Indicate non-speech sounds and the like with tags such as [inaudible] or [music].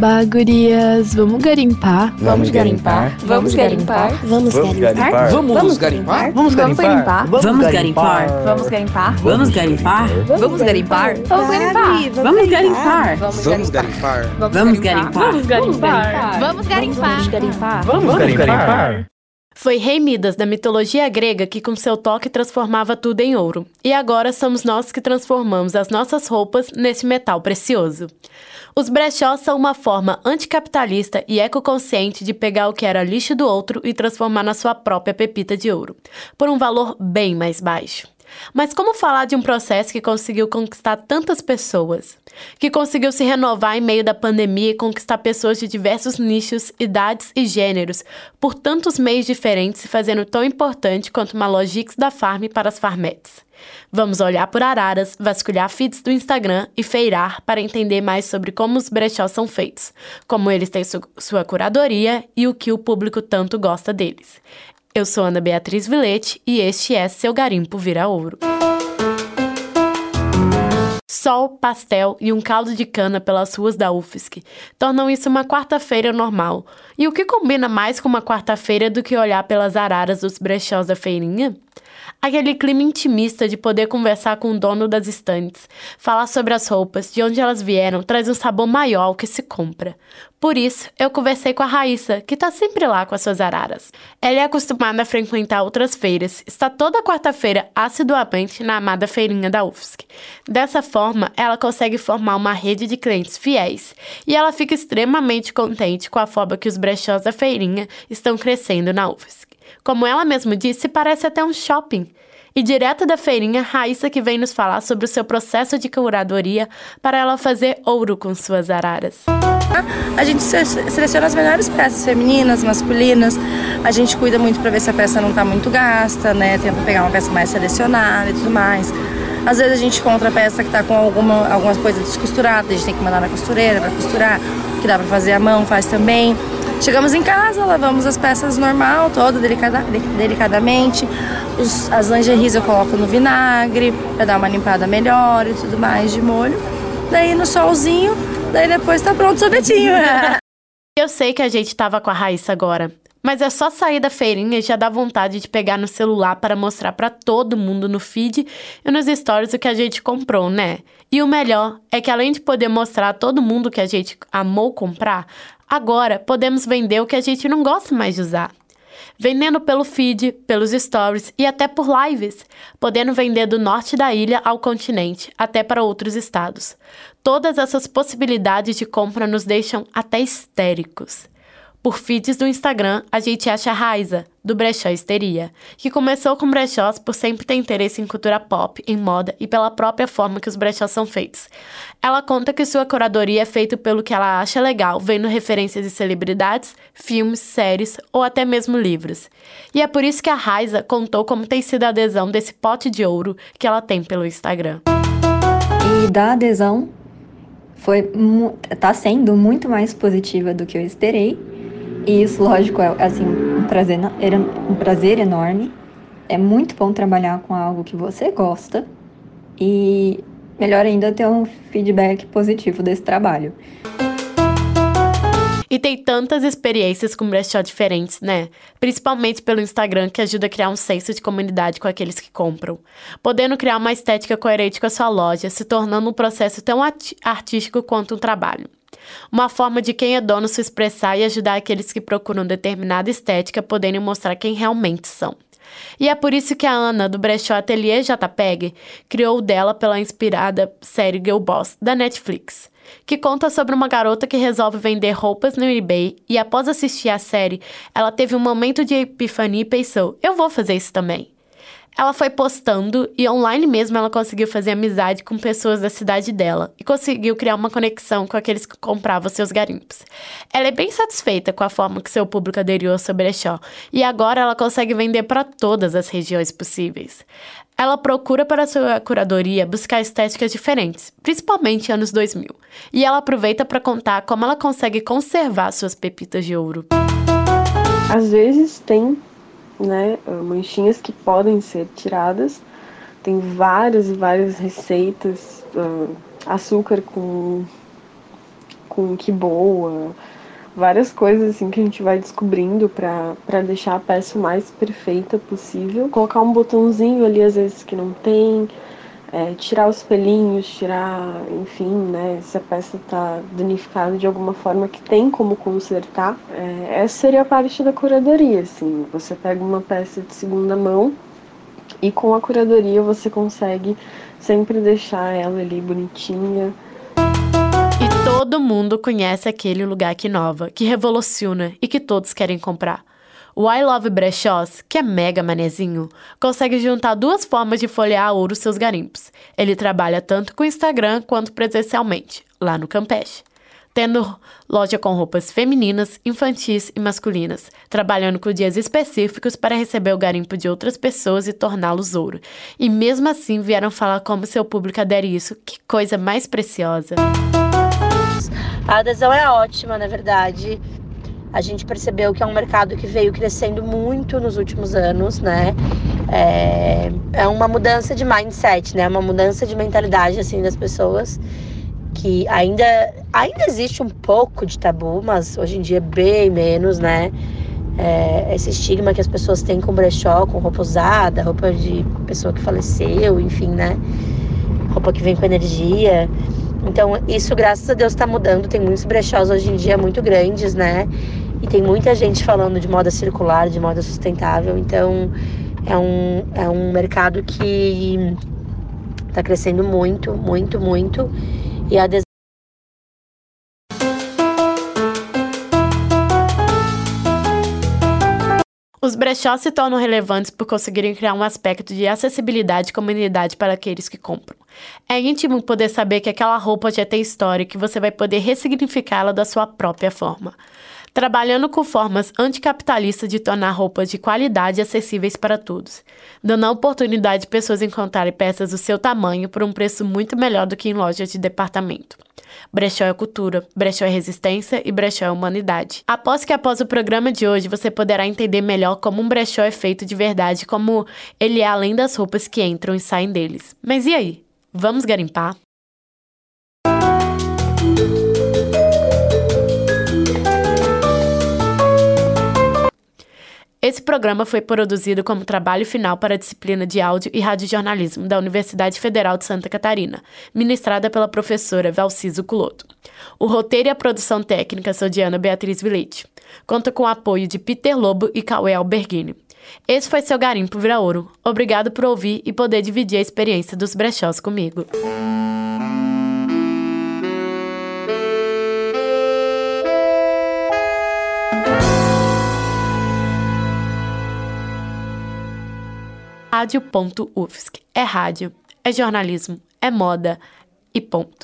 Bagurias, vamos garimpar? Vamos garimpar? Vamos garimpar? Vamos garimpar? Vamos garimpar? Vamos garimpar? Vamos garimpar? Vamos garimpar? Vamos garimpar? Vamos garimpar? Vamos garimpar? Vamos garimpar? Vamos garimpar? Vamos garimpar? Vamos garimpar? Vamos garimpar? Vamos garimpar? Foi Rei Midas, da mitologia grega, que com seu toque transformava tudo em ouro. E agora somos nós que transformamos as nossas roupas nesse metal precioso. Os brechós são uma forma anticapitalista e ecoconsciente de pegar o que era lixo do outro e transformar na sua própria pepita de ouro, por um valor bem mais baixo. Mas como falar de um processo que conseguiu conquistar tantas pessoas? Que conseguiu se renovar em meio da pandemia e conquistar pessoas de diversos nichos, idades e gêneros, por tantos meios diferentes, se fazendo tão importante quanto uma Logix da Farm para as farmetes. Vamos olhar por araras, vasculhar feeds do Instagram e feirar para entender mais sobre como os brechós são feitos, como eles têm su sua curadoria e o que o público tanto gosta deles. Eu sou Ana Beatriz Vilete e este é Seu Garimpo Vira Ouro. Sol, pastel e um caldo de cana pelas ruas da UFSC tornam isso uma quarta-feira normal. E o que combina mais com uma quarta-feira do que olhar pelas araras dos brechós da feirinha? Aquele clima intimista de poder conversar com o dono das estantes, falar sobre as roupas, de onde elas vieram, traz um sabor maior ao que se compra. Por isso, eu conversei com a Raíssa, que está sempre lá com as suas araras. Ela é acostumada a frequentar outras feiras, está toda quarta-feira assiduamente na amada feirinha da UFSC. Dessa forma, ela consegue formar uma rede de clientes fiéis, e ela fica extremamente contente com a forma que os brechós da feirinha estão crescendo na UFSC. Como ela mesma disse, parece até um shopping. E direto da feirinha, Raíssa que vem nos falar sobre o seu processo de curadoria para ela fazer ouro com suas araras. A gente seleciona as melhores peças femininas, masculinas. A gente cuida muito para ver se a peça não está muito gasta, né? Tenta pegar uma peça mais selecionada e tudo mais. Às vezes a gente encontra a peça que está com alguma, algumas coisas descosturadas, a gente tem que mandar na costureira para costurar, que dá para fazer à mão, faz também. Chegamos em casa, lavamos as peças normal, toda delicada, delicadamente. Os, as lingeries eu coloco no vinagre para dar uma limpada melhor e tudo mais de molho. Daí no solzinho, daí depois tá pronto o sorvetinho. [laughs] Eu sei que a gente tava com a Raíssa agora, mas é só sair da feirinha e já dá vontade de pegar no celular para mostrar para todo mundo no feed e nos stories o que a gente comprou, né? E o melhor é que além de poder mostrar a todo mundo que a gente amou comprar, Agora, podemos vender o que a gente não gosta mais de usar. Vendendo pelo feed, pelos stories e até por lives, podendo vender do norte da ilha ao continente, até para outros estados. Todas essas possibilidades de compra nos deixam até histéricos. Por feeds do Instagram, a gente acha a Raiza, do Brechó Histeria, que começou com brechós por sempre ter interesse em cultura pop, em moda e pela própria forma que os brechós são feitos. Ela conta que sua curadoria é feita pelo que ela acha legal, vendo referências de celebridades, filmes, séries ou até mesmo livros. E é por isso que a Raiza contou como tem sido a adesão desse pote de ouro que ela tem pelo Instagram. E da adesão foi tá sendo muito mais positiva do que eu esperei e isso, lógico, é assim, um prazer, um prazer enorme. É muito bom trabalhar com algo que você gosta e melhor ainda ter um feedback positivo desse trabalho. E tem tantas experiências com brechó diferentes, né? Principalmente pelo Instagram, que ajuda a criar um senso de comunidade com aqueles que compram. Podendo criar uma estética coerente com a sua loja, se tornando um processo tão artístico quanto um trabalho. Uma forma de quem é dono se expressar e ajudar aqueles que procuram determinada estética poderem mostrar quem realmente são. E é por isso que a Ana, do Brechó Atelier JPEG, criou o dela pela inspirada série Girl Boss, da Netflix, que conta sobre uma garota que resolve vender roupas no eBay e após assistir a série, ela teve um momento de epifania e pensou, eu vou fazer isso também. Ela foi postando e online mesmo ela conseguiu fazer amizade com pessoas da cidade dela e conseguiu criar uma conexão com aqueles que compravam seus garimpos. Ela é bem satisfeita com a forma que seu público aderiu ao seu brechó e agora ela consegue vender para todas as regiões possíveis. Ela procura para sua curadoria buscar estéticas diferentes, principalmente anos 2000, e ela aproveita para contar como ela consegue conservar suas pepitas de ouro. Às vezes tem né, manchinhas que podem ser tiradas. Tem várias e várias receitas, uh, açúcar com com que boa, várias coisas assim que a gente vai descobrindo para deixar a peça o mais perfeita possível. Colocar um botãozinho ali às vezes que não tem, é, tirar os pelinhos, tirar, enfim, né, se a peça está danificada de alguma forma que tem como consertar. É, essa seria a parte da curadoria, assim. Você pega uma peça de segunda mão e com a curadoria você consegue sempre deixar ela ali bonitinha. E todo mundo conhece aquele lugar que inova, que revoluciona e que todos querem comprar. O I Love Brechós, que é mega manezinho, consegue juntar duas formas de folhear a ouro seus garimpos. Ele trabalha tanto com Instagram quanto presencialmente, lá no Campeche. Tendo loja com roupas femininas, infantis e masculinas, trabalhando com dias específicos para receber o garimpo de outras pessoas e torná-los ouro. E mesmo assim vieram falar como seu público adere isso. Que coisa mais preciosa! A adesão é ótima, na verdade a gente percebeu que é um mercado que veio crescendo muito nos últimos anos, né? É, é uma mudança de mindset, né? Uma mudança de mentalidade, assim, das pessoas que ainda, ainda existe um pouco de tabu, mas hoje em dia é bem menos, né? É, esse estigma que as pessoas têm com brechó, com roupa usada, roupa de pessoa que faleceu, enfim, né? Roupa que vem com energia. Então, isso, graças a Deus, está mudando. Tem muitos brechós hoje em dia muito grandes, né? E tem muita gente falando de moda circular, de moda sustentável. Então, é um, é um mercado que está crescendo muito, muito, muito. E a Os brechós se tornam relevantes por conseguirem criar um aspecto de acessibilidade e comunidade para aqueles que compram. É íntimo poder saber que aquela roupa já tem história e que você vai poder ressignificá-la da sua própria forma. Trabalhando com formas anticapitalistas de tornar roupas de qualidade acessíveis para todos, dando a oportunidade de pessoas encontrarem peças do seu tamanho por um preço muito melhor do que em lojas de departamento. Brechó é cultura, brechó é resistência e brechó é humanidade. Após que após o programa de hoje você poderá entender melhor como um brechó é feito de verdade, como ele é além das roupas que entram e saem deles. Mas e aí? Vamos garimpar? Esse programa foi produzido como trabalho final para a disciplina de Áudio e Radiojornalismo da Universidade Federal de Santa Catarina, ministrada pela professora Valciso Culoto. O roteiro e a produção técnica são de Ana Beatriz Vilete. Conta com o apoio de Peter Lobo e Cauê Alberghini. Esse foi seu Garimpo Vira Ouro. Obrigado por ouvir e poder dividir a experiência dos brechós comigo. Rádio.UFSC. É rádio, é jornalismo, é moda e ponto.